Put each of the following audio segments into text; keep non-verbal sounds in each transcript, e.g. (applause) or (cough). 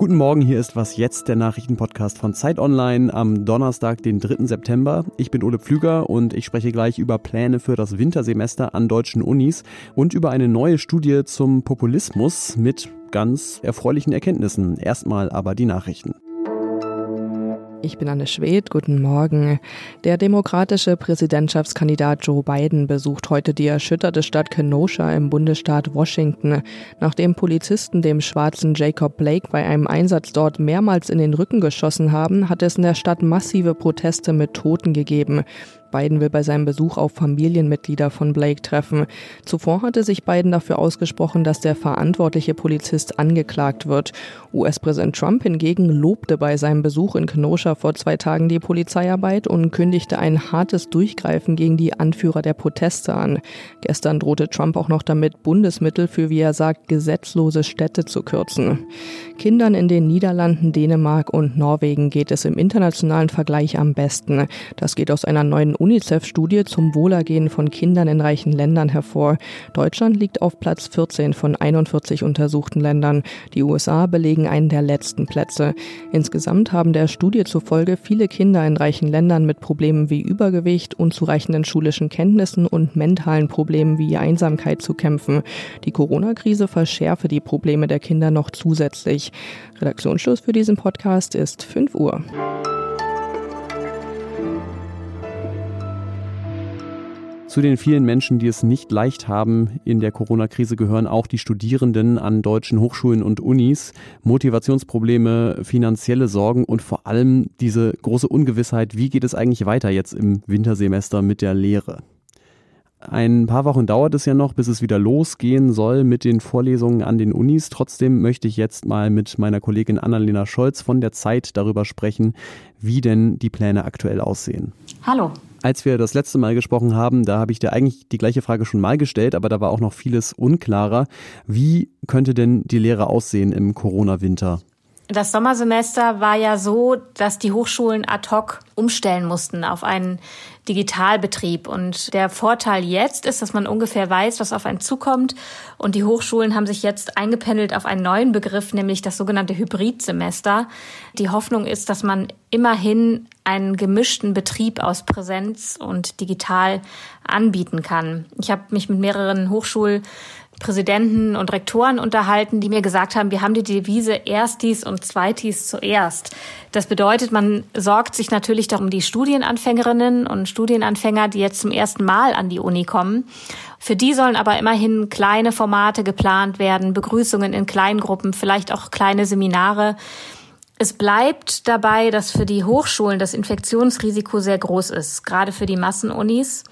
Guten Morgen, hier ist Was Jetzt, der Nachrichtenpodcast von Zeit Online am Donnerstag, den 3. September. Ich bin Ole Pflüger und ich spreche gleich über Pläne für das Wintersemester an deutschen Unis und über eine neue Studie zum Populismus mit ganz erfreulichen Erkenntnissen. Erstmal aber die Nachrichten. Ich bin Anne Schwedt, guten Morgen. Der demokratische Präsidentschaftskandidat Joe Biden besucht heute die erschütterte Stadt Kenosha im Bundesstaat Washington. Nachdem Polizisten dem schwarzen Jacob Blake bei einem Einsatz dort mehrmals in den Rücken geschossen haben, hat es in der Stadt massive Proteste mit Toten gegeben. Biden will bei seinem Besuch auf Familienmitglieder von Blake treffen. Zuvor hatte sich Biden dafür ausgesprochen, dass der verantwortliche Polizist angeklagt wird. US-Präsident Trump hingegen lobte bei seinem Besuch in Kenosha vor zwei Tagen die Polizeiarbeit und kündigte ein hartes Durchgreifen gegen die Anführer der Proteste an. Gestern drohte Trump auch noch damit, Bundesmittel für, wie er sagt, gesetzlose Städte zu kürzen. Kindern in den Niederlanden, Dänemark und Norwegen geht es im internationalen Vergleich am besten. Das geht aus einer neuen UNICEF-Studie zum Wohlergehen von Kindern in reichen Ländern hervor. Deutschland liegt auf Platz 14 von 41 untersuchten Ländern. Die USA belegen einen der letzten Plätze. Insgesamt haben der Studie zufolge viele Kinder in reichen Ländern mit Problemen wie Übergewicht, unzureichenden schulischen Kenntnissen und mentalen Problemen wie Einsamkeit zu kämpfen. Die Corona-Krise verschärfe die Probleme der Kinder noch zusätzlich. Redaktionsschluss für diesen Podcast ist 5 Uhr. Zu den vielen Menschen, die es nicht leicht haben in der Corona-Krise, gehören auch die Studierenden an deutschen Hochschulen und Unis. Motivationsprobleme, finanzielle Sorgen und vor allem diese große Ungewissheit, wie geht es eigentlich weiter jetzt im Wintersemester mit der Lehre? Ein paar Wochen dauert es ja noch, bis es wieder losgehen soll mit den Vorlesungen an den Unis. Trotzdem möchte ich jetzt mal mit meiner Kollegin Annalena Scholz von der Zeit darüber sprechen, wie denn die Pläne aktuell aussehen. Hallo. Als wir das letzte Mal gesprochen haben, da habe ich dir eigentlich die gleiche Frage schon mal gestellt, aber da war auch noch vieles unklarer. Wie könnte denn die Lehre aussehen im Corona-Winter? Das Sommersemester war ja so, dass die Hochschulen ad hoc umstellen mussten auf einen Digitalbetrieb. Und der Vorteil jetzt ist, dass man ungefähr weiß, was auf einen zukommt. Und die Hochschulen haben sich jetzt eingependelt auf einen neuen Begriff, nämlich das sogenannte Hybridsemester. Die Hoffnung ist, dass man immerhin einen gemischten Betrieb aus Präsenz und digital anbieten kann. Ich habe mich mit mehreren Hochschul Präsidenten und Rektoren unterhalten, die mir gesagt haben, wir haben die Devise Erstis und Zweitis zuerst. Das bedeutet, man sorgt sich natürlich darum die Studienanfängerinnen und Studienanfänger, die jetzt zum ersten Mal an die Uni kommen. Für die sollen aber immerhin kleine Formate geplant werden, Begrüßungen in Kleingruppen, vielleicht auch kleine Seminare. Es bleibt dabei, dass für die Hochschulen das Infektionsrisiko sehr groß ist, gerade für die Massenunis.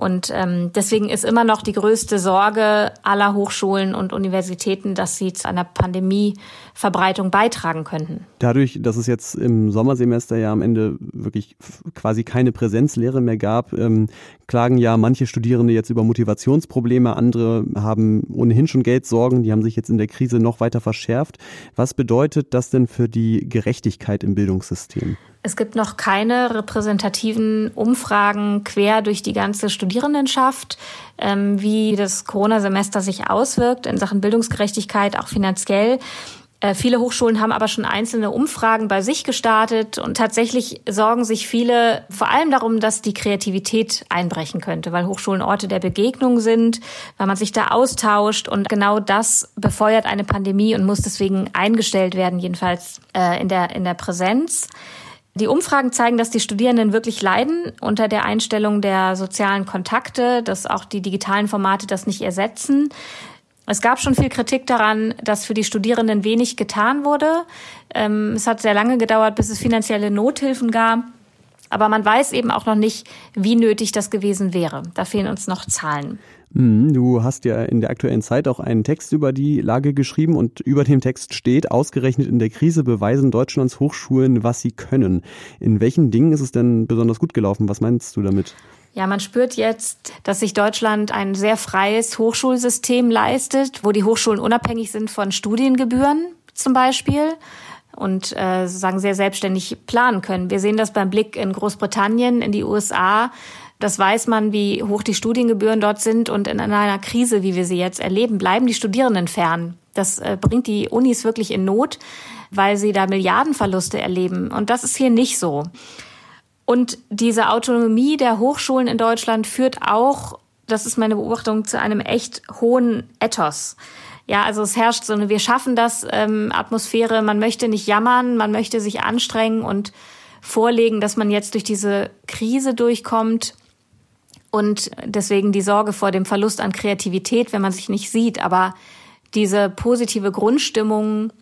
Und ähm, deswegen ist immer noch die größte Sorge aller Hochschulen und Universitäten, dass sie zu einer Pandemieverbreitung beitragen könnten. Dadurch, dass es jetzt im Sommersemester ja am Ende wirklich quasi keine Präsenzlehre mehr gab, ähm, klagen ja manche Studierende jetzt über Motivationsprobleme, andere haben ohnehin schon Geldsorgen, die haben sich jetzt in der Krise noch weiter verschärft. Was bedeutet das denn für die Gerechtigkeit im Bildungssystem? Es gibt noch keine repräsentativen Umfragen quer durch die ganze Studierendenschaft, ähm, wie das Corona-Semester sich auswirkt in Sachen Bildungsgerechtigkeit, auch finanziell. Äh, viele Hochschulen haben aber schon einzelne Umfragen bei sich gestartet und tatsächlich sorgen sich viele vor allem darum, dass die Kreativität einbrechen könnte, weil Hochschulen Orte der Begegnung sind, weil man sich da austauscht und genau das befeuert eine Pandemie und muss deswegen eingestellt werden, jedenfalls äh, in der in der Präsenz. Die Umfragen zeigen, dass die Studierenden wirklich leiden unter der Einstellung der sozialen Kontakte, dass auch die digitalen Formate das nicht ersetzen. Es gab schon viel Kritik daran, dass für die Studierenden wenig getan wurde. Ähm, es hat sehr lange gedauert, bis es finanzielle Nothilfen gab. Aber man weiß eben auch noch nicht, wie nötig das gewesen wäre. Da fehlen uns noch Zahlen. Mhm, du hast ja in der aktuellen Zeit auch einen Text über die Lage geschrieben und über dem Text steht, ausgerechnet in der Krise beweisen Deutschlands Hochschulen, was sie können. In welchen Dingen ist es denn besonders gut gelaufen? Was meinst du damit? Ja, man spürt jetzt, dass sich Deutschland ein sehr freies Hochschulsystem leistet, wo die Hochschulen unabhängig sind von Studiengebühren zum Beispiel und äh, sozusagen sehr selbstständig planen können. Wir sehen das beim Blick in Großbritannien, in die USA Das weiß man, wie hoch die Studiengebühren dort sind. Und in einer Krise, wie wir sie jetzt erleben, bleiben die Studierenden fern. Das äh, bringt die Unis wirklich in Not, weil sie da Milliardenverluste erleben. Und das ist hier nicht so. Und diese Autonomie der Hochschulen in Deutschland führt auch, das ist meine Beobachtung, zu einem echt hohen Ethos. Ja, also es herrscht so eine Wir schaffen das ähm, Atmosphäre. Man möchte nicht jammern, man möchte sich anstrengen und vorlegen, dass man jetzt durch diese Krise durchkommt. Und deswegen die Sorge vor dem Verlust an Kreativität, wenn man sich nicht sieht. Aber diese positive Grundstimmung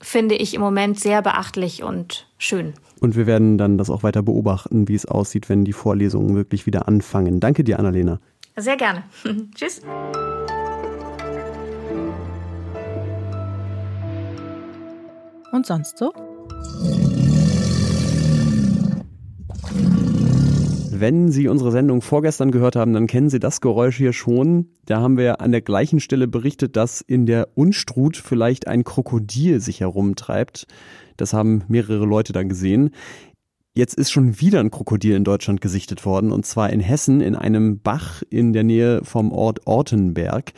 finde ich im Moment sehr beachtlich und schön. Und wir werden dann das auch weiter beobachten, wie es aussieht, wenn die Vorlesungen wirklich wieder anfangen. Danke dir, Annalena. Sehr gerne. (laughs) Tschüss. Und sonst so? Wenn Sie unsere Sendung vorgestern gehört haben, dann kennen Sie das Geräusch hier schon. Da haben wir an der gleichen Stelle berichtet, dass in der Unstrut vielleicht ein Krokodil sich herumtreibt. Das haben mehrere Leute dann gesehen. Jetzt ist schon wieder ein Krokodil in Deutschland gesichtet worden, und zwar in Hessen in einem Bach in der Nähe vom Ort Ortenberg.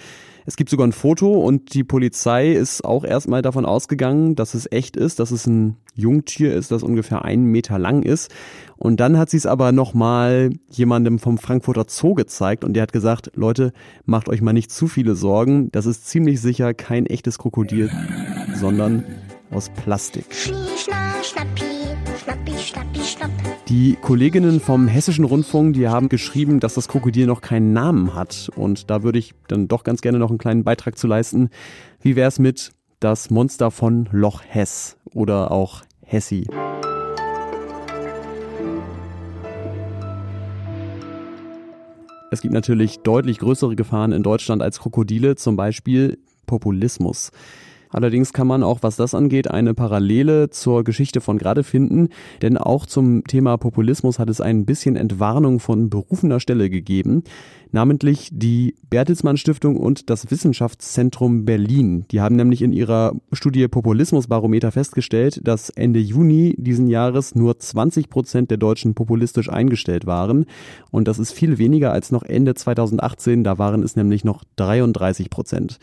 Es gibt sogar ein Foto und die Polizei ist auch erstmal davon ausgegangen, dass es echt ist, dass es ein Jungtier ist, das ungefähr einen Meter lang ist. Und dann hat sie es aber nochmal jemandem vom Frankfurter Zoo gezeigt und der hat gesagt, Leute, macht euch mal nicht zu viele Sorgen. Das ist ziemlich sicher kein echtes Krokodil, sondern aus Plastik. Die Kolleginnen vom Hessischen Rundfunk, die haben geschrieben, dass das Krokodil noch keinen Namen hat. Und da würde ich dann doch ganz gerne noch einen kleinen Beitrag zu leisten. Wie wäre es mit das Monster von Loch Hess oder auch Hessi? Es gibt natürlich deutlich größere Gefahren in Deutschland als Krokodile, zum Beispiel Populismus. Allerdings kann man auch, was das angeht, eine Parallele zur Geschichte von gerade finden, denn auch zum Thema Populismus hat es ein bisschen Entwarnung von berufener Stelle gegeben, namentlich die Bertelsmann Stiftung und das Wissenschaftszentrum Berlin. Die haben nämlich in ihrer Studie Populismusbarometer festgestellt, dass Ende Juni diesen Jahres nur 20 Prozent der Deutschen populistisch eingestellt waren und das ist viel weniger als noch Ende 2018, da waren es nämlich noch 33 Prozent.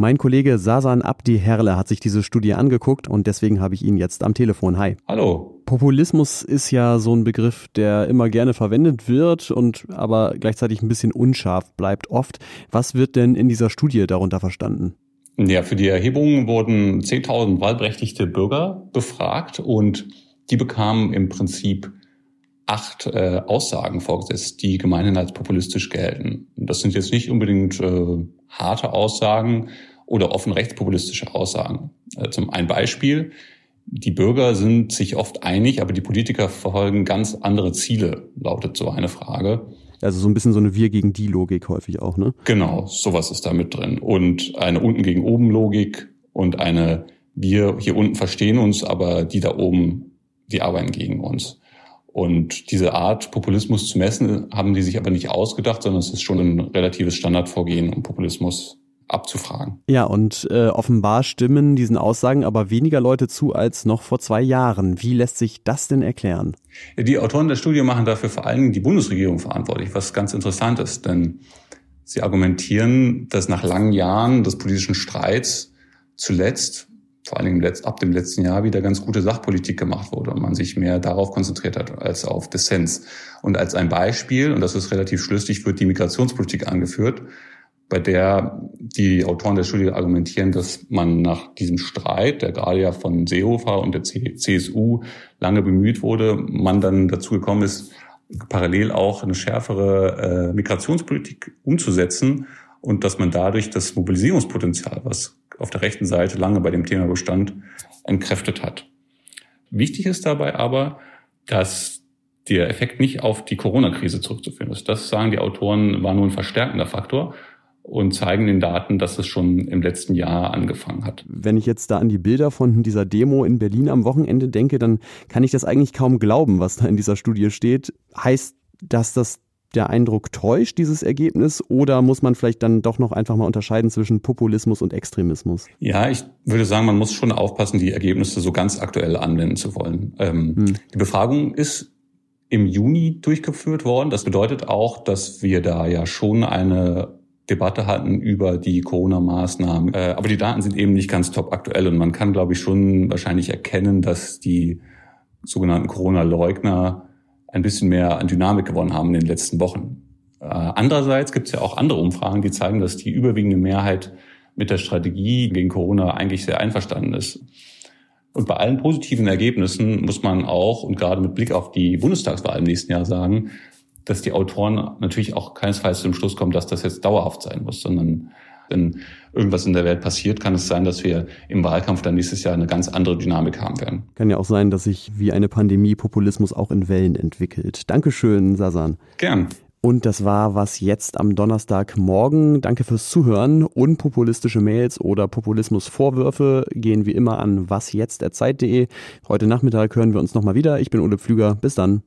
Mein Kollege Sasan Abdi Herle hat sich diese Studie angeguckt und deswegen habe ich ihn jetzt am Telefon. Hi. Hallo. Populismus ist ja so ein Begriff, der immer gerne verwendet wird und aber gleichzeitig ein bisschen unscharf bleibt oft. Was wird denn in dieser Studie darunter verstanden? Ja, für die Erhebung wurden 10.000 wahlberechtigte Bürger befragt und die bekamen im Prinzip acht äh, Aussagen vorgesetzt, die gemeinhin als populistisch gelten. Das sind jetzt nicht unbedingt äh, harte Aussagen oder offen rechtspopulistische Aussagen. Äh, zum ein Beispiel. Die Bürger sind sich oft einig, aber die Politiker verfolgen ganz andere Ziele, lautet so eine Frage. Also so ein bisschen so eine Wir gegen die Logik häufig auch, ne? Genau, sowas ist da mit drin. Und eine unten gegen oben Logik und eine Wir hier unten verstehen uns, aber die da oben, die arbeiten gegen uns. Und diese Art, Populismus zu messen, haben die sich aber nicht ausgedacht, sondern es ist schon ein relatives Standardvorgehen, um Populismus abzufragen. Ja, und äh, offenbar stimmen diesen Aussagen aber weniger Leute zu als noch vor zwei Jahren. Wie lässt sich das denn erklären? Die Autoren der Studie machen dafür vor allen Dingen die Bundesregierung verantwortlich, was ganz interessant ist, denn sie argumentieren, dass nach langen Jahren des politischen Streits zuletzt vor allen Dingen ab dem letzten Jahr wieder ganz gute Sachpolitik gemacht wurde und man sich mehr darauf konzentriert hat als auf Dissens. Und als ein Beispiel, und das ist relativ schlüssig, wird die Migrationspolitik angeführt, bei der die Autoren der Studie argumentieren, dass man nach diesem Streit, der gerade ja von Seehofer und der CSU lange bemüht wurde, man dann dazu gekommen ist, parallel auch eine schärfere äh, Migrationspolitik umzusetzen und dass man dadurch das Mobilisierungspotenzial, was auf der rechten Seite lange bei dem Thema bestand, entkräftet hat. Wichtig ist dabei aber, dass der Effekt nicht auf die Corona-Krise zurückzuführen ist. Das sagen die Autoren, war nur ein verstärkender Faktor und zeigen den Daten, dass es schon im letzten Jahr angefangen hat. Wenn ich jetzt da an die Bilder von dieser Demo in Berlin am Wochenende denke, dann kann ich das eigentlich kaum glauben, was da in dieser Studie steht. Heißt, dass das der Eindruck täuscht, dieses Ergebnis, oder muss man vielleicht dann doch noch einfach mal unterscheiden zwischen Populismus und Extremismus? Ja, ich würde sagen, man muss schon aufpassen, die Ergebnisse so ganz aktuell anwenden zu wollen. Ähm, hm. Die Befragung ist im Juni durchgeführt worden. Das bedeutet auch, dass wir da ja schon eine Debatte hatten über die Corona-Maßnahmen. Äh, aber die Daten sind eben nicht ganz top aktuell und man kann, glaube ich, schon wahrscheinlich erkennen, dass die sogenannten Corona-Leugner ein bisschen mehr an Dynamik gewonnen haben in den letzten Wochen. Äh, andererseits gibt es ja auch andere Umfragen, die zeigen, dass die überwiegende Mehrheit mit der Strategie gegen Corona eigentlich sehr einverstanden ist. Und bei allen positiven Ergebnissen muss man auch und gerade mit Blick auf die Bundestagswahl im nächsten Jahr sagen, dass die Autoren natürlich auch keinesfalls zum Schluss kommen, dass das jetzt dauerhaft sein muss, sondern wenn irgendwas in der Welt passiert, kann es sein, dass wir im Wahlkampf dann nächstes Jahr eine ganz andere Dynamik haben werden. Kann ja auch sein, dass sich wie eine Pandemie Populismus auch in Wellen entwickelt. Dankeschön, Sasan. Gern. Und das war was jetzt am Donnerstagmorgen. Danke fürs Zuhören. Unpopulistische Mails oder Populismusvorwürfe gehen wie immer an wasjetzt.zeit.de. Heute Nachmittag hören wir uns nochmal wieder. Ich bin Ole Pflüger. Bis dann.